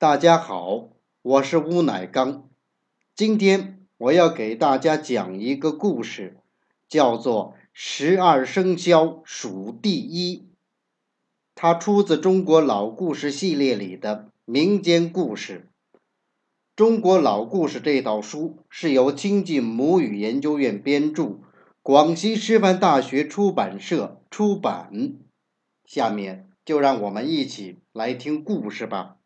大家好，我是乌乃刚。今天我要给大家讲一个故事，叫做《十二生肖数第一》。它出自中国老故事系列里的民间故事。中国老故事这套书是由亲近母语研究院编著，广西师范大学出版社出版。下面就让我们一起来听故事吧。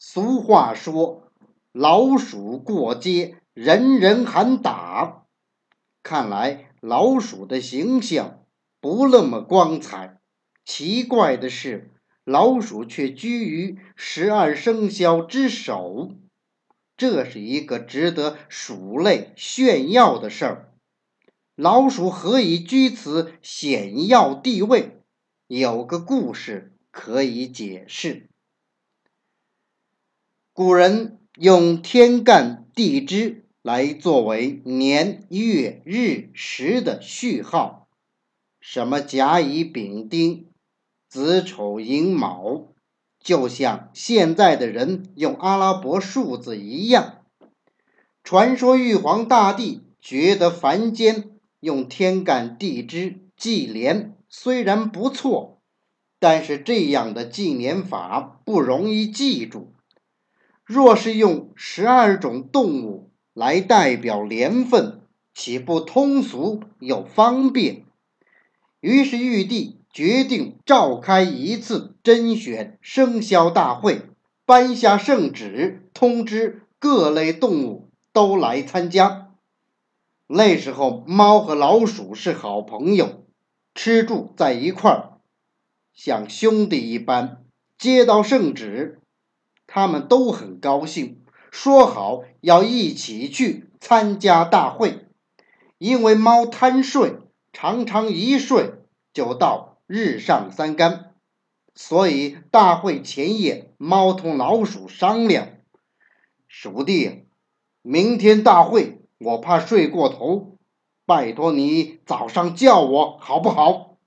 俗话说：“老鼠过街，人人喊打。”看来老鼠的形象不那么光彩。奇怪的是，老鼠却居于十二生肖之首，这是一个值得鼠类炫耀的事儿。老鼠何以居此显要地位？有个故事可以解释。古人用天干地支来作为年月日时的序号，什么甲乙丙丁、子丑寅卯，就像现在的人用阿拉伯数字一样。传说玉皇大帝觉得凡间用天干地支纪年虽然不错，但是这样的纪年法不容易记住。若是用十二种动物来代表年份，岂不通俗又方便？于是玉帝决定召开一次甄选生肖大会，颁下圣旨，通知各类动物都来参加。那时候，猫和老鼠是好朋友，吃住在一块儿，像兄弟一般。接到圣旨。他们都很高兴，说好要一起去参加大会。因为猫贪睡，常常一睡就到日上三竿，所以大会前夜，猫同老鼠商量：“鼠弟，明天大会我怕睡过头，拜托你早上叫我好不好？”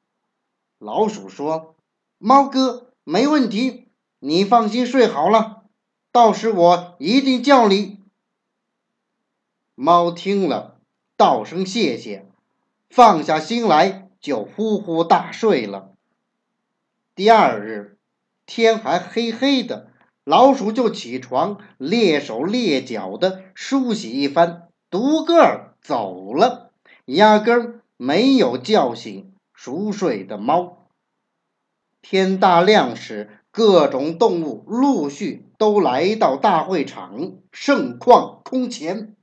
老鼠说：“猫哥，没问题。”你放心睡好了，到时我一定叫你。猫听了，道声谢谢，放下心来就呼呼大睡了。第二日天还黑黑的，老鼠就起床，蹑手蹑脚的梳洗一番，独个儿走了，压根儿没有叫醒熟睡的猫。天大亮时。各种动物陆续都来到大会场，盛况空前。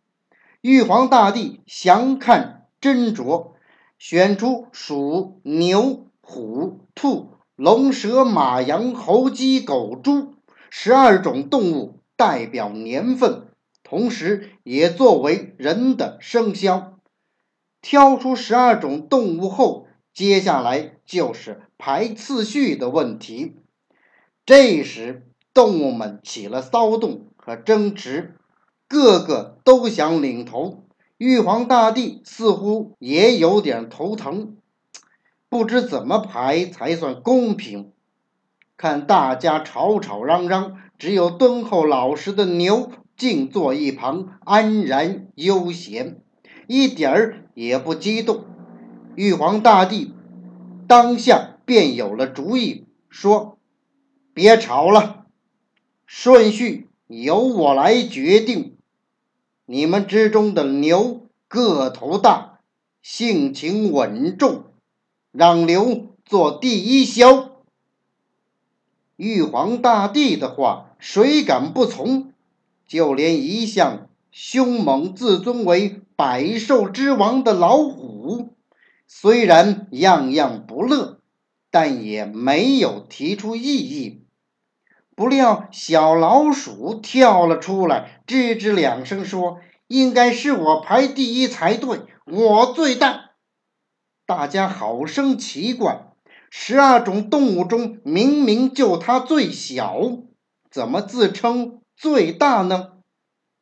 玉皇大帝详看斟酌，选出鼠、牛、虎、兔、龙、蛇、马、羊、猴、鸡、狗、猪十二种动物代表年份，同时也作为人的生肖。挑出十二种动物后，接下来就是排次序的问题。这时，动物们起了骚动和争执，个个都想领头。玉皇大帝似乎也有点头疼，不知怎么排才算公平。看大家吵吵嚷嚷，只有敦厚老实的牛静坐一旁，安然悠闲，一点儿也不激动。玉皇大帝当下便有了主意，说。别吵了，顺序由我来决定。你们之中的牛个头大，性情稳重，让牛做第一枭。玉皇大帝的话，谁敢不从？就连一向凶猛、自尊为百兽之王的老虎，虽然样样不乐，但也没有提出异议。不料，小老鼠跳了出来，吱吱两声说：“应该是我排第一才对，我最大。”大家好生奇怪，十二种动物中明明就它最小，怎么自称最大呢？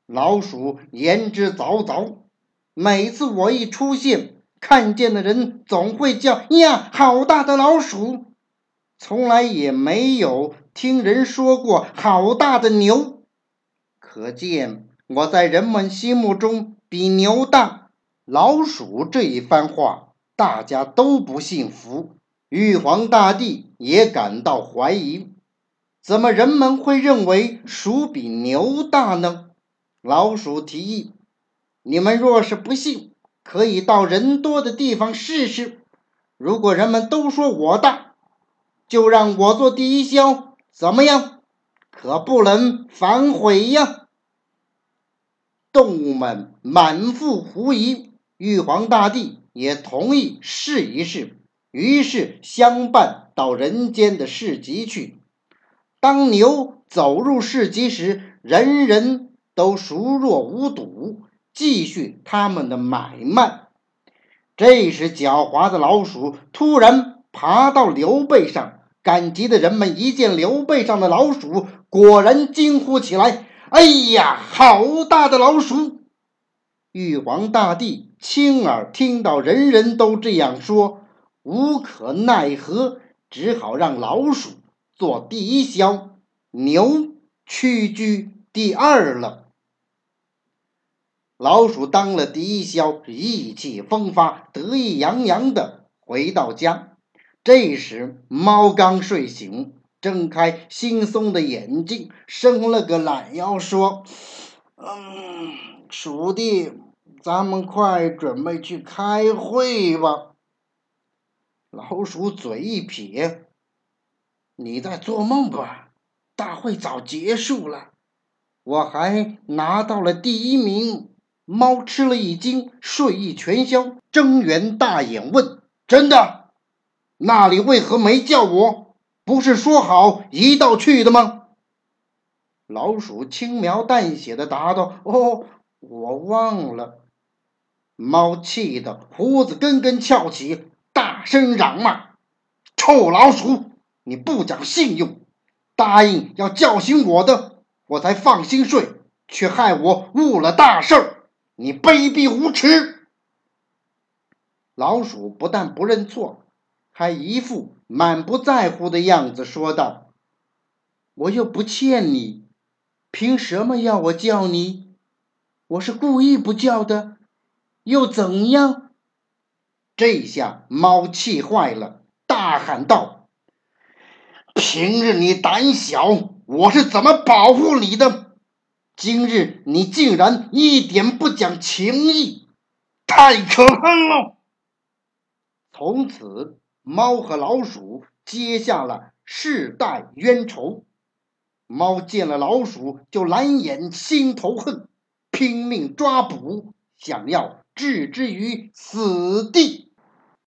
老鼠言之凿凿。每次我一出现，看见的人总会叫：“呀，好大的老鼠！”从来也没有听人说过好大的牛。可见我在人们心目中比牛大。老鼠这一番话，大家都不信服。玉皇大帝也感到怀疑：怎么人们会认为鼠比牛大呢？老鼠提议：“你们若是不信，可以到人多的地方试试。如果人们都说我大，就让我做第一枭，怎么样？可不能反悔呀！”动物们满腹狐疑，玉皇大帝也同意试一试。于是相伴到人间的市集去。当牛走入市集时，人人都熟若无睹，继续他们的买卖。这时，狡猾的老鼠突然爬到牛背上，赶集的人们一见刘备上的老鼠，果然惊呼起来：“哎呀，好大的老鼠！”玉皇大帝亲耳听到人人都这样说。无可奈何，只好让老鼠做第一枭，牛屈居第二了。老鼠当了第一枭，意气风发，得意洋洋的回到家。这时，猫刚睡醒，睁开惺忪的眼睛，伸了个懒腰，说：“嗯，鼠弟，咱们快准备去开会吧。”老鼠嘴一撇：“你在做梦吧？大会早结束了，我还拿到了第一名。”猫吃了一惊，睡意全消，睁圆大眼问：“真的？那里为何没叫我？不是说好一道去的吗？”老鼠轻描淡写的答道：“哦，我忘了。”猫气得胡子根根翘起。大声嚷骂：“臭老鼠，你不讲信用！答应要叫醒我的，我才放心睡，却害我误了大事！你卑鄙无耻！”老鼠不但不认错，还一副满不在乎的样子，说道：“我又不欠你，凭什么要我叫你？我是故意不叫的，又怎样？”这下猫气坏了，大喊道：“平日你胆小，我是怎么保护你的？今日你竟然一点不讲情义，太可恨了！”从此，猫和老鼠结下了世代冤仇。猫见了老鼠就难掩心头恨，拼命抓捕，想要置之于死地。